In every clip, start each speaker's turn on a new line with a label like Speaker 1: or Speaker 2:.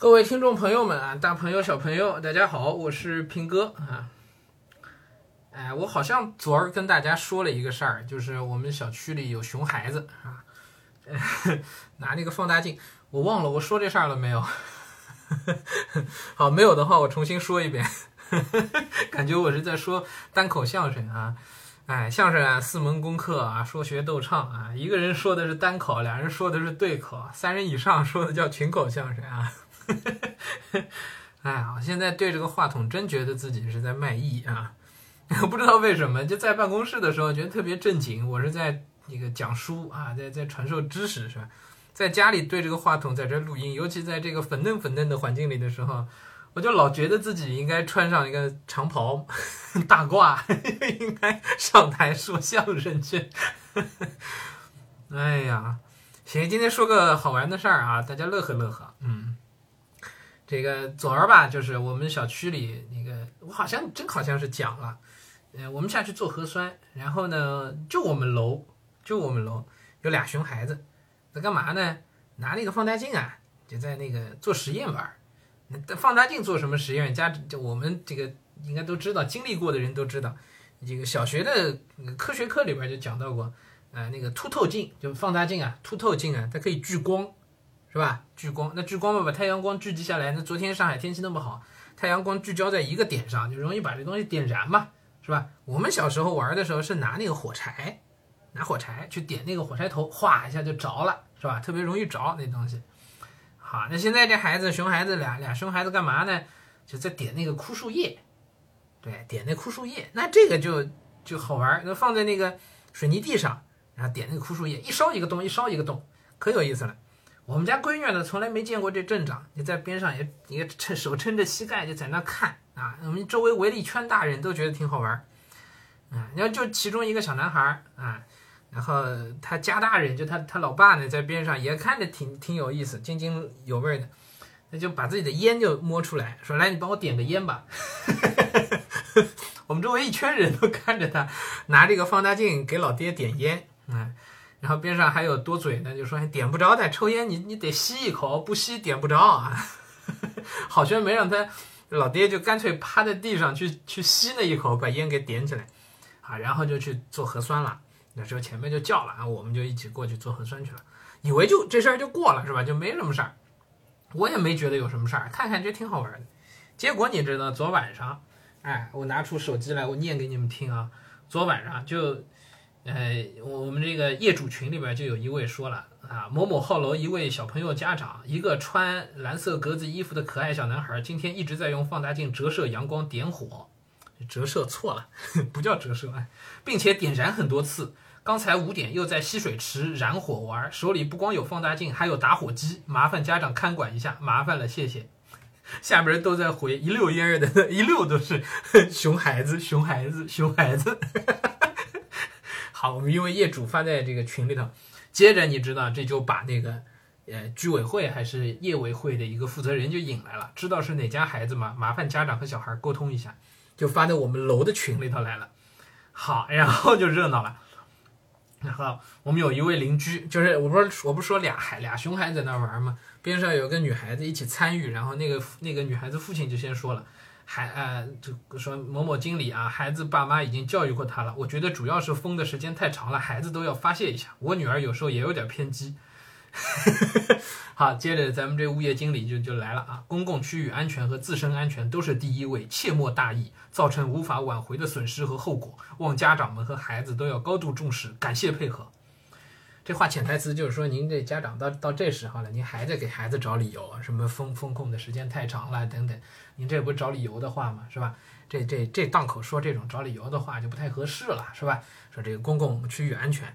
Speaker 1: 各位听众朋友们啊，大朋友小朋友，大家好，我是平哥啊。哎，我好像昨儿跟大家说了一个事儿，就是我们小区里有熊孩子啊，拿那个放大镜，我忘了我说这事儿了没有？好，没有的话我重新说一遍，感觉我是在说单口相声啊。哎，相声啊，四门功课啊，说学逗唱啊，一个人说的是单口，俩人说的是对口，三人以上说的叫群口相声啊。哎呀，我现在对这个话筒真觉得自己是在卖艺啊！不知道为什么，就在办公室的时候觉得特别正经，我是在那个讲书啊，在在传授知识是吧？在家里对这个话筒在这录音，尤其在这个粉嫩粉嫩的环境里的时候，我就老觉得自己应该穿上一个长袍 大褂，应该上台说相声去。哎呀，行，今天说个好玩的事儿啊，大家乐呵乐呵，嗯。这个昨儿吧，就是我们小区里那个，我好像真好像是讲了，呃，我们下去做核酸，然后呢，就我们楼，就我们楼有俩熊孩子，在干嘛呢？拿那个放大镜啊，就在那个做实验玩。那放大镜做什么实验？家就我们这个应该都知道，经历过的人都知道，这个小学的科学课里边就讲到过，呃，那个凸透镜，就放大镜啊，凸透镜啊，它可以聚光。是吧？聚光，那聚光嘛，把太阳光聚集下来。那昨天上海天气那么好，太阳光聚焦在一个点上，就容易把这东西点燃嘛，是吧？我们小时候玩的时候是拿那个火柴，拿火柴去点那个火柴头，哗一下就着了，是吧？特别容易着那东西。好，那现在这孩子，熊孩子俩俩熊孩子干嘛呢？就在点那个枯树叶，对，点那枯树叶。那这个就就好玩，那放在那个水泥地上，然后点那个枯树叶，一烧一个洞，一烧一个洞，可有意思了。我们家闺女呢，从来没见过这阵仗，你在边上也也撑手撑着膝盖就在那看啊。我们周围围了一圈大人都觉得挺好玩，啊，你看就其中一个小男孩啊，然后他家大人就他他老爸呢在边上也看着挺挺有意思，津津有味的，那就把自己的烟就摸出来说来你帮我点个烟吧。我们周围一圈人都看着他拿这个放大镜给老爹点烟，啊。然后边上还有多嘴呢，就说点不着的，抽烟你你得吸一口，不吸点不着啊。好悬没让他老爹就干脆趴在地上去去吸那一口，把烟给点起来啊，然后就去做核酸了。那时候前面就叫了啊，我们就一起过去做核酸去了，以为就这事儿就过了是吧？就没什么事儿，我也没觉得有什么事儿，看看觉挺好玩的。结果你知道，昨晚上，哎，我拿出手机来，我念给你们听啊，昨晚上就。呃，我们这个业主群里边就有一位说了啊，某某号楼一位小朋友家长，一个穿蓝色格子衣服的可爱小男孩，今天一直在用放大镜折射阳光点火，折射错了，不叫折射，并且点燃很多次。刚才五点又在吸水池燃火玩，手里不光有放大镜，还有打火机，麻烦家长看管一下，麻烦了，谢谢。下边都在回一溜烟儿的，一溜都是熊孩子，熊孩子，熊孩子。好，我们因为业主发在这个群里头，接着你知道这就把那个呃居委会还是业委会的一个负责人就引来了，知道是哪家孩子嘛？麻烦家长和小孩沟通一下，就发到我们楼的群里头来了。好，然后就热闹了。然后我们有一位邻居，就是我不是我不是说俩孩俩熊孩子在那玩吗？边上有个女孩子一起参与，然后那个那个女孩子父亲就先说了。孩呃，就说某某经理啊，孩子爸妈已经教育过他了。我觉得主要是封的时间太长了，孩子都要发泄一下。我女儿有时候也有点偏激。好，接着咱们这物业经理就就来了啊，公共区域安全和自身安全都是第一位，切莫大意，造成无法挽回的损失和后果。望家长们和孩子都要高度重视，感谢配合。这话潜台词就是说，您这家长到到这时候了，您还在给孩子找理由，什么封封控的时间太长了等等，您这不是找理由的话吗？是吧？这这这档口说这种找理由的话就不太合适了，是吧？说这个公共区域安全，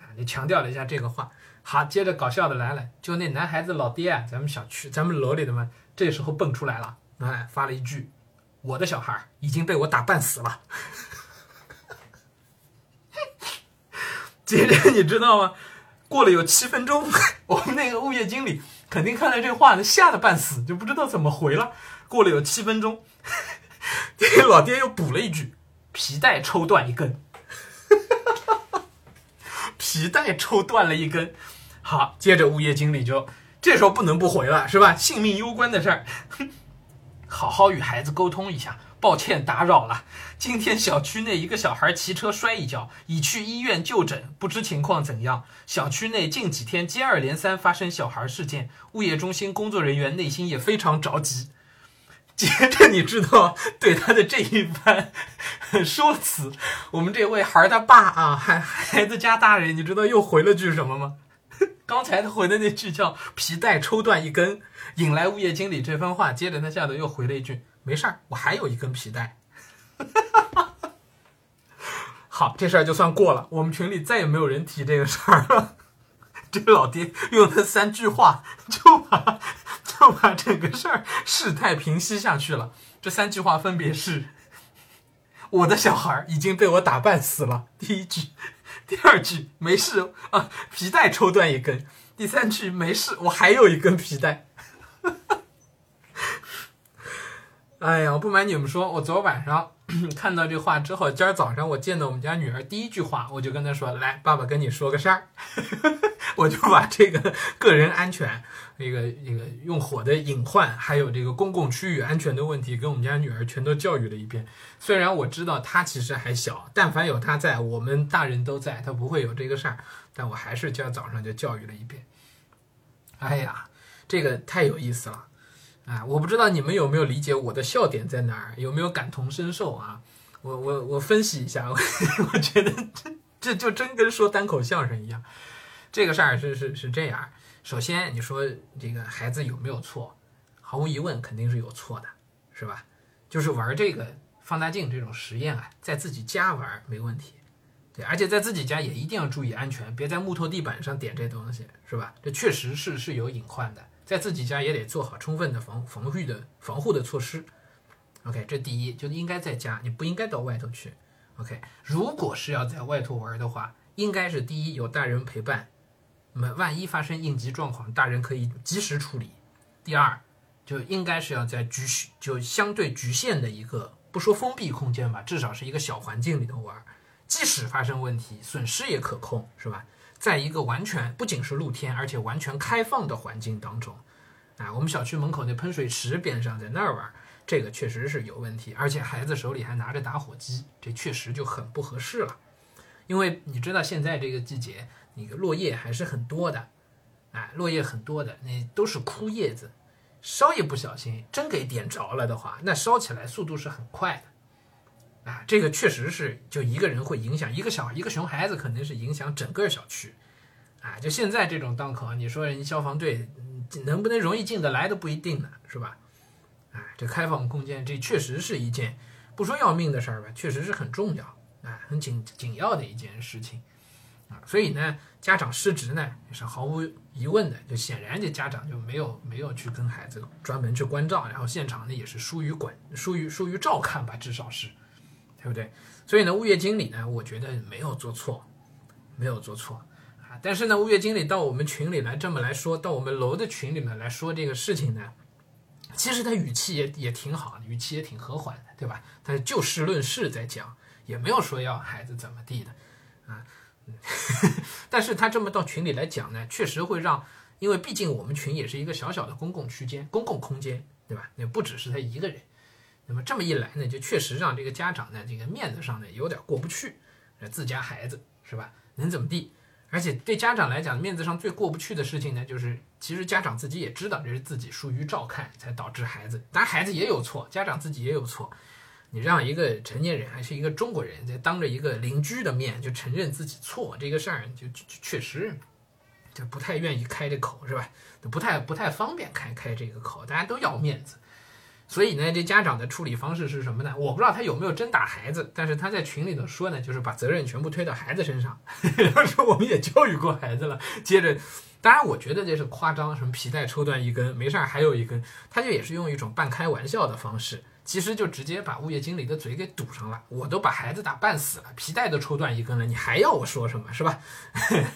Speaker 1: 啊，就强调了一下这个话。好，接着搞笑的来了，就那男孩子老爹，咱们小区咱们楼里的嘛，这时候蹦出来了，哎，发了一句：“我的小孩已经被我打半死了。”接着你知道吗？过了有七分钟，我们那个物业经理肯定看到这话，吓得半死，就不知道怎么回了。过了有七分钟，这老爹又补了一句：“皮带抽断一根。”皮带抽断了一根。好，接着物业经理就这时候不能不回了，是吧？性命攸关的事儿，好好与孩子沟通一下。抱歉打扰了。今天小区内一个小孩骑车摔一跤，已去医院就诊，不知情况怎样。小区内近几天接二连三发生小孩事件，物业中心工作人员内心也非常着急。接着你知道对他的这一番说辞，我们这位孩儿他爸啊，孩孩子家大人，你知道又回了句什么吗？刚才他回的那句叫“皮带抽断一根”，引来物业经理这番话。接着他下头又回了一句。没事儿，我还有一根皮带。好，这事儿就算过了。我们群里再也没有人提这个事儿了。这老爹用他三句话就把就把整个事儿事态平息下去了。这三句话分别是：我的小孩已经被我打半死了。第一句，第二句没事啊，皮带抽断一根。第三句没事，我还有一根皮带。哎呀，我不瞒你们说，我昨晚上 看到这话之后，今儿早上我见到我们家女儿第一句话，我就跟她说：“来，爸爸跟你说个事儿。” 我就把这个个人安全、那个那个用火的隐患，还有这个公共区域安全的问题，跟我们家女儿全都教育了一遍。虽然我知道她其实还小，但凡有她在，我们大人都在，她不会有这个事儿。但我还是今儿早上就教育了一遍。哎呀，这个太有意思了。啊，我不知道你们有没有理解我的笑点在哪儿，有没有感同身受啊？我我我分析一下，我 我觉得这这就真跟说单口相声一样。这个事儿是是是这样，首先你说这个孩子有没有错？毫无疑问肯定是有错的，是吧？就是玩这个放大镜这种实验啊，在自己家玩没问题，对，而且在自己家也一定要注意安全，别在木头地板上点这东西，是吧？这确实是是有隐患的。在自己家也得做好充分的防防御的防护的措施。OK，这第一就应该在家，你不应该到外头去。OK，如果是要在外头玩的话，应该是第一有大人陪伴，那么万一发生应急状况，大人可以及时处理。第二，就应该是要在局就相对局限的一个不说封闭空间吧，至少是一个小环境里头玩，即使发生问题，损失也可控，是吧？在一个完全不仅是露天，而且完全开放的环境当中，啊，我们小区门口那喷水池边上，在那儿玩，这个确实是有问题，而且孩子手里还拿着打火机，这确实就很不合适了。因为你知道现在这个季节，那个落叶还是很多的，哎，落叶很多的，那都是枯叶子，稍一不小心，真给点着了的话，那烧起来速度是很快的。啊，这个确实是，就一个人会影响一个小一个熊孩子，肯定是影响整个小区。啊，就现在这种档口，你说人消防队能不能容易进得来都不一定呢，是吧？啊，这开放空间，这确实是一件不说要命的事儿吧，确实是很重要，啊，很紧紧要的一件事情。啊，所以呢，家长失职呢也是毫无疑问的，就显然这家长就没有没有去跟孩子专门去关照，然后现场呢也是疏于管疏于疏于照看吧，至少是。对不对？所以呢，物业经理呢，我觉得没有做错，没有做错啊。但是呢，物业经理到我们群里来这么来说，到我们楼的群里面来说这个事情呢，其实他语气也也挺好，语气也挺和缓的，对吧？他就事论事在讲，也没有说要孩子怎么地的啊。但是他这么到群里来讲呢，确实会让，因为毕竟我们群也是一个小小的公共区间、公共空间，对吧？也不只是他一个人。那么这么一来呢，就确实让这个家长呢，这个面子上呢有点过不去，自家孩子是吧？能怎么地？而且对家长来讲，面子上最过不去的事情呢，就是其实家长自己也知道这是自己疏于照看，才导致孩子，当然孩子也有错，家长自己也有错。你让一个成年人还是一个中国人，在当着一个邻居的面就承认自己错，这个事儿就就确实就不太愿意开这口，是吧？不太不太方便开开这个口，大家都要面子。所以呢，这家长的处理方式是什么呢？我不知道他有没有真打孩子，但是他在群里头说呢，就是把责任全部推到孩子身上，然后说我们也教育过孩子了。接着，当然我觉得这是夸张，什么皮带抽断一根，没事儿还有一根，他就也是用一种半开玩笑的方式。其实就直接把物业经理的嘴给堵上了。我都把孩子打半死了，皮带都抽断一根了，你还要我说什么是吧？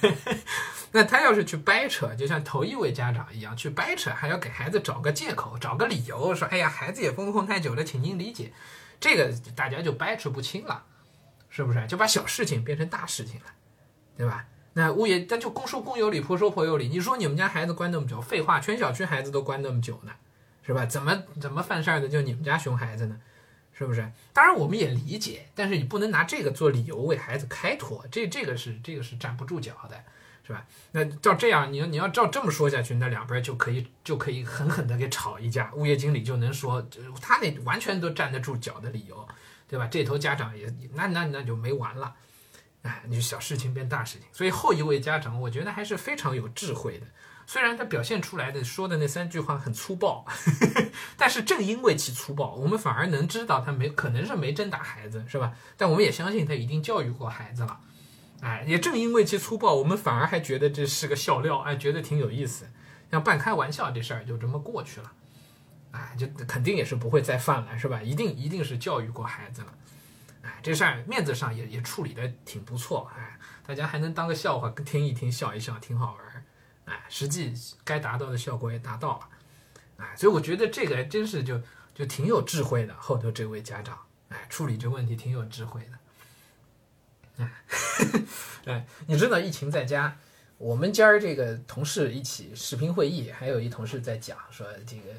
Speaker 1: 那他要是去掰扯，就像头一位家长一样去掰扯，还要给孩子找个借口、找个理由，说哎呀，孩子也封控太久了，请您理解。这个大家就掰扯不清了，是不是？就把小事情变成大事情了，对吧？那。物业，但就公说公有理，婆说婆有理。你说你们家孩子关那么久，废话，全小区孩子都关那么久呢，是吧？怎么怎么犯事儿的就你们家熊孩子呢？是不是？当然我们也理解，但是你不能拿这个做理由为孩子开脱，这这个是这个是站不住脚的，是吧？那照这样，你要你要照这么说下去，那两边就可以就可以狠狠的给吵一架，物业经理就能说他那完全都站得住脚的理由，对吧？这头家长也那那那就没完了，哎，你小事情变大事情。所以后一位家长，我觉得还是非常有智慧的。虽然他表现出来的说的那三句话很粗暴，但是正因为其粗暴，我们反而能知道他没可能是没真打孩子，是吧？但我们也相信他一定教育过孩子了，哎，也正因为其粗暴，我们反而还觉得这是个笑料，哎，觉得挺有意思，像半开玩笑这事儿就这么过去了，哎，就肯定也是不会再犯了，是吧？一定一定是教育过孩子了，哎，这事儿面子上也也处理的挺不错，哎，大家还能当个笑话听一听，笑一笑，挺好玩。哎，实际该达到的效果也达到了，哎，所以我觉得这个还真是就就挺有智慧的。后头这位家长，哎，处理这问题挺有智慧的。哎，哎，你知道疫情在家，我们家儿这个同事一起视频会议，还有一同事在讲说这个，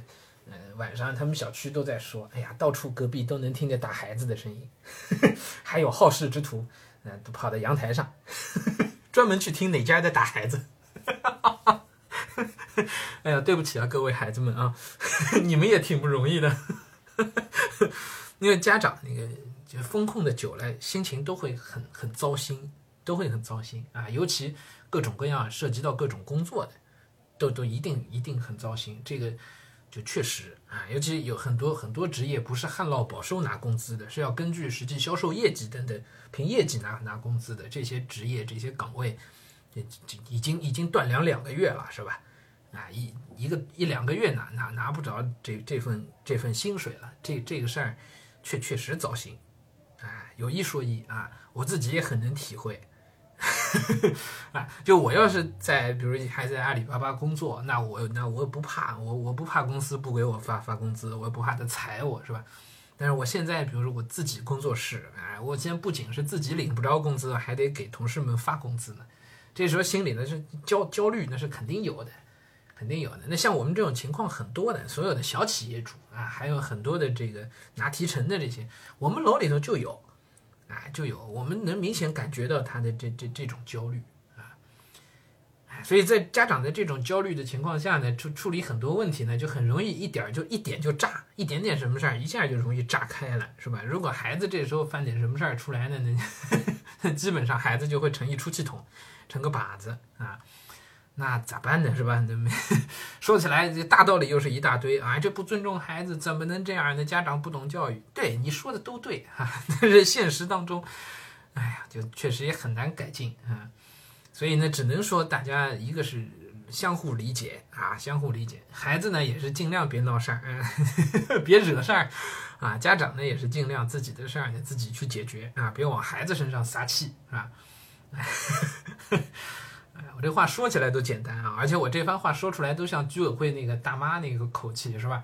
Speaker 1: 嗯，晚上他们小区都在说，哎呀，到处隔壁都能听见打孩子的声音，还有好事之徒，嗯，都跑到阳台上，专门去听哪家在打孩子。哎呀，对不起啊，各位孩子们啊，你们也挺不容易的。因为家长那个就风控的久了，心情都会很很糟心，都会很糟心啊。尤其各种各样涉及到各种工作的，都都一定一定很糟心。这个就确实啊，尤其有很多很多职业不是旱涝保收拿工资的，是要根据实际销售业绩等等凭业绩拿拿工资的这些职业这些岗位。这这已经已经断粮两个月了，是吧？啊，一一个一两个月拿拿拿不着这这份这份薪水了，这这个事儿确确实糟心。哎，有一说一啊，我自己也很能体会。啊，就我要是在，比如还在阿里巴巴工作，那我那我不怕，我我不怕公司不给我发发工资，我也不怕他裁我，是吧？但是我现在，比如说我自己工作室，哎，我现在不仅是自己领不着工资，还得给同事们发工资呢。这时候心里呢是焦焦虑，那是肯定有的，肯定有的。那像我们这种情况很多的，所有的小企业主啊，还有很多的这个拿提成的这些，我们楼里头就有，啊，就有，我们能明显感觉到他的这这这种焦虑啊，所以在家长的这种焦虑的情况下呢，处处理很多问题呢，就很容易一点就一点就炸，一点点什么事儿一下就容易炸开了，是吧？如果孩子这时候犯点什么事儿出来呢，那 基本上孩子就会成一出气筒。成个靶子啊，那咋办呢？是吧？那 说起来，这大道理又是一大堆啊！这不尊重孩子，怎么能这样呢？家长不懂教育，对你说的都对啊。但是现实当中，哎呀，就确实也很难改进啊。所以呢，只能说大家一个是相互理解啊，相互理解。孩子呢，也是尽量别闹事儿，嗯，别惹事儿啊。家长呢，也是尽量自己的事儿呢自己去解决啊，别往孩子身上撒气，是吧？哎，我这话说起来都简单啊，而且我这番话说出来都像居委会那个大妈那个口气，是吧？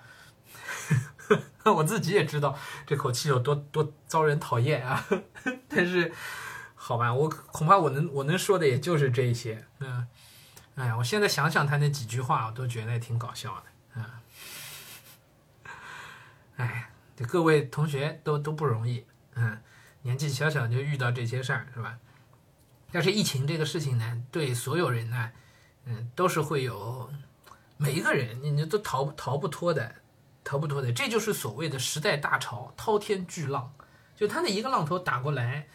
Speaker 1: 我自己也知道这口气有多多遭人讨厌啊，但是好吧，我恐怕我能我能说的也就是这些。嗯，哎呀，我现在想想他那几句话，我都觉得挺搞笑的。嗯，哎，这各位同学都都不容易，嗯，年纪小小就遇到这些事儿，是吧？但是疫情这个事情呢，对所有人呢，嗯，都是会有每一个人，你你都逃逃不脱的，逃不脱的。这就是所谓的时代大潮，滔天巨浪，就它那一个浪头打过来，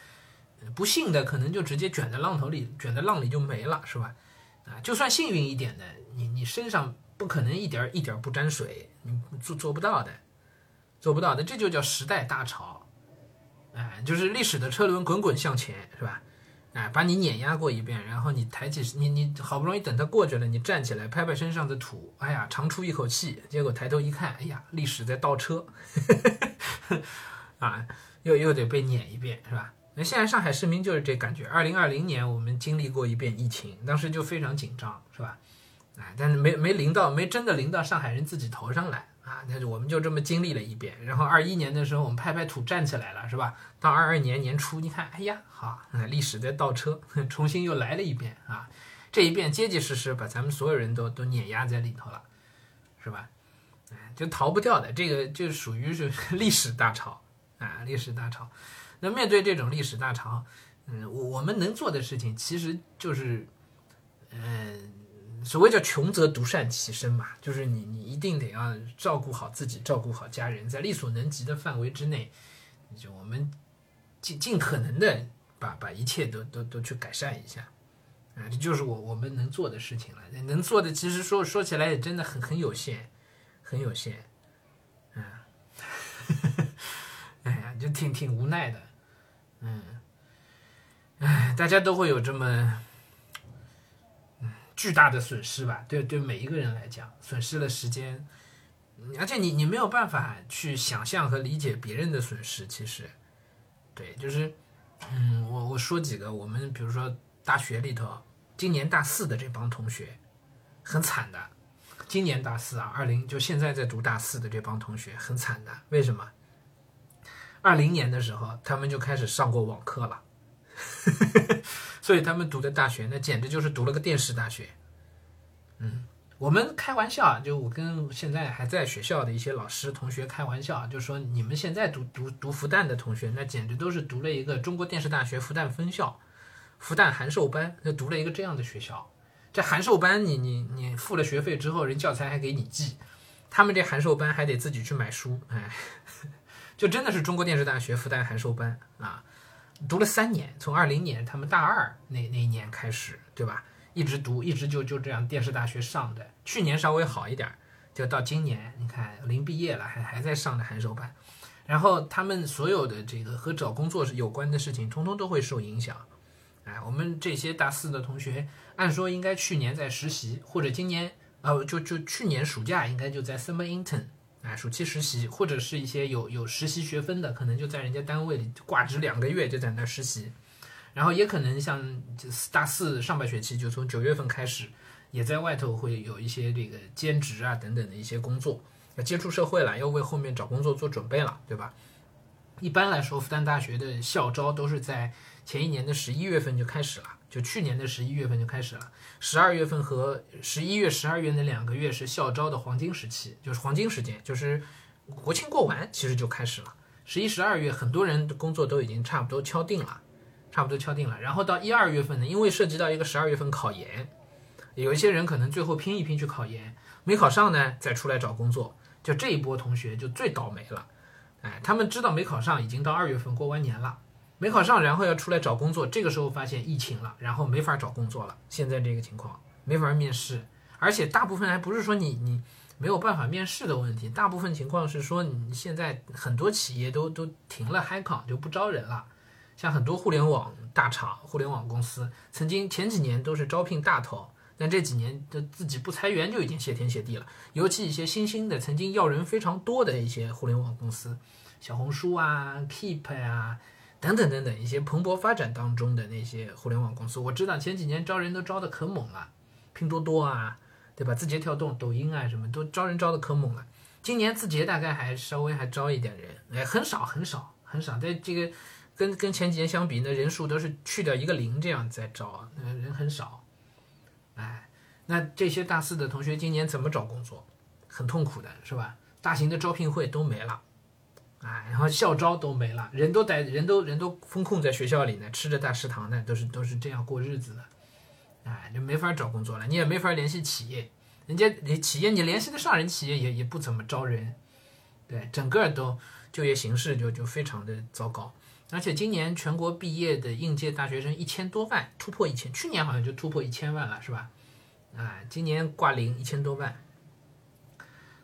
Speaker 1: 不幸的可能就直接卷在浪头里，卷在浪里就没了，是吧？啊，就算幸运一点的，你你身上不可能一点一点不沾水，你做做不到的，做不到的，这就叫时代大潮，哎，就是历史的车轮滚滚向前，是吧？哎，把你碾压过一遍，然后你抬起你你好不容易等它过去了，你站起来拍拍身上的土，哎呀，长出一口气，结果抬头一看，哎呀，历史在倒车，啊，又又得被碾一遍，是吧？那现在上海市民就是这感觉。二零二零年我们经历过一遍疫情，当时就非常紧张，是吧？哎，但是没没临到，没真的临到上海人自己头上来啊，那就我们就这么经历了一遍。然后二一年的时候，我们拍拍土站起来了，是吧？到二二年年初，你看，哎呀，好，历史在倒车，重新又来了一遍啊。这一遍结结实实把咱们所有人都都碾压在里头了，是吧？哎，就逃不掉的，这个就属于是 历史大潮啊，历史大潮。那面对这种历史大潮，嗯，我我们能做的事情其实就是，嗯。所谓叫穷则独善其身嘛，就是你你一定得要照顾好自己，照顾好家人，在力所能及的范围之内，就我们尽尽可能的把把一切都都都去改善一下，啊，这就是我我们能做的事情了。能做的其实说说起来也真的很很有限，很有限，啊，哎呀，就挺挺无奈的，嗯，哎，大家都会有这么。巨大的损失吧，对对，每一个人来讲，损失了时间，而且你你没有办法去想象和理解别人的损失。其实，对，就是，嗯，我我说几个，我们比如说大学里头，今年大四的这帮同学，很惨的。今年大四啊，二零就现在在读大四的这帮同学很惨的，为什么？二零年的时候，他们就开始上过网课了。所以他们读的大学，那简直就是读了个电视大学。嗯，我们开玩笑啊，就我跟现在还在学校的一些老师同学开玩笑，就说你们现在读读读复旦的同学，那简直都是读了一个中国电视大学复旦分校、复旦函授班，那读了一个这样的学校。这函授班，你你你付了学费之后，人教材还给你寄，他们这函授班还得自己去买书，哎，就真的是中国电视大学复旦函授班啊。读了三年，从二零年他们大二那那一年开始，对吧？一直读，一直就就这样电视大学上的。去年稍微好一点，就到今年，你看临毕业了，还还在上的函授班。然后他们所有的这个和找工作是有关的事情，通通都会受影响。哎，我们这些大四的同学，按说应该去年在实习，或者今年呃，就就去年暑假应该就在 summer intern。哎，暑期实习或者是一些有有实习学分的，可能就在人家单位里挂职两个月就在那实习，然后也可能像大四上半学期就从九月份开始，也在外头会有一些这个兼职啊等等的一些工作，要接触社会了，要为后面找工作做准备了，对吧？一般来说，复旦大学的校招都是在前一年的十一月份就开始了。就去年的十一月份就开始了，十二月份和十一月、十二月那两个月是校招的黄金时期，就是黄金时间，就是国庆过完其实就开始了。十一、十二月很多人的工作都已经差不多敲定了，差不多敲定了。然后到一二月份呢，因为涉及到一个十二月份考研，有一些人可能最后拼一拼去考研，没考上呢，再出来找工作。就这一波同学就最倒霉了，哎，他们知道没考上，已经到二月份过完年了。没考上，然后要出来找工作，这个时候发现疫情了，然后没法找工作了。现在这个情况没法面试，而且大部分还不是说你你没有办法面试的问题，大部分情况是说你现在很多企业都都停了 h i c o n 就不招人了。像很多互联网大厂、互联网公司，曾经前几年都是招聘大头，但这几年的自己不裁员就已经谢天谢地了。尤其一些新兴的、曾经要人非常多的一些互联网公司，小红书啊、Keep 呀。等等等等，一些蓬勃发展当中的那些互联网公司，我知道前几年招人都招的可猛了，拼多多啊，对吧？字节跳动、抖音啊，什么都招人招的可猛了。今年字节大概还稍微还招一点人，哎，很少很少很少，在这个跟跟前几年相比，那人数都是去掉一个零这样在招，那人很少。哎，那这些大四的同学今年怎么找工作？很痛苦的是吧？大型的招聘会都没了。哎，然后校招都没了，人都在，人都人都封控在学校里呢，吃着大食堂呢，都是都是这样过日子的，哎，就没法找工作了，你也没法联系企业，人家你企业你联系得上，人企业也也不怎么招人，对，整个都就业形势就就非常的糟糕，而且今年全国毕业的应届大学生一千多万，突破一千，去年好像就突破一千万了，是吧？哎，今年挂零一千多万。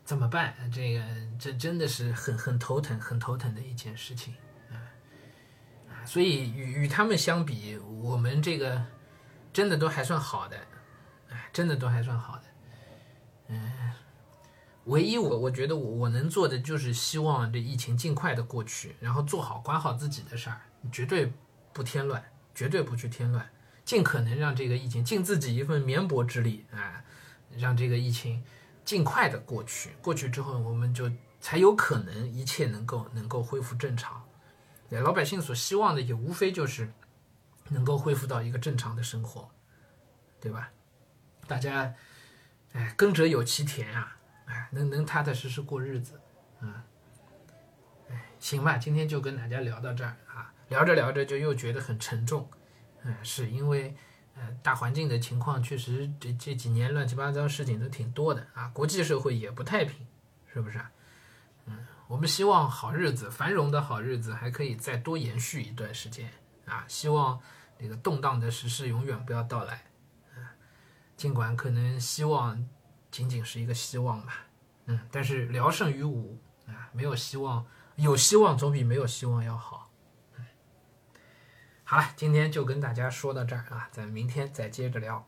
Speaker 1: 怎么办？这个这真的是很很头疼、很头疼的一件事情啊！所以与与他们相比，我们这个真的都还算好的，哎，真的都还算好的。嗯，唯一我我觉得我我能做的就是希望这疫情尽快的过去，然后做好管好自己的事儿，绝对不添乱，绝对不去添乱，尽可能让这个疫情尽自己一份绵薄之力啊，让这个疫情。尽快的过去，过去之后我们就才有可能一切能够能够恢复正常。老百姓所希望的也无非就是能够恢复到一个正常的生活，对吧？大家，哎，耕者有其田啊，哎，能能踏踏实实过日子，嗯，哎，行吧，今天就跟大家聊到这儿啊，聊着聊着就又觉得很沉重，嗯，是因为。大环境的情况确实，这这几年乱七八糟事情都挺多的啊，国际社会也不太平，是不是？嗯，我们希望好日子、繁荣的好日子还可以再多延续一段时间啊，希望这个动荡的时事永远不要到来啊。尽管可能希望仅仅是一个希望吧，嗯，但是聊胜于无啊，没有希望，有希望总比没有希望要好。好了，今天就跟大家说到这儿啊，咱明天再接着聊。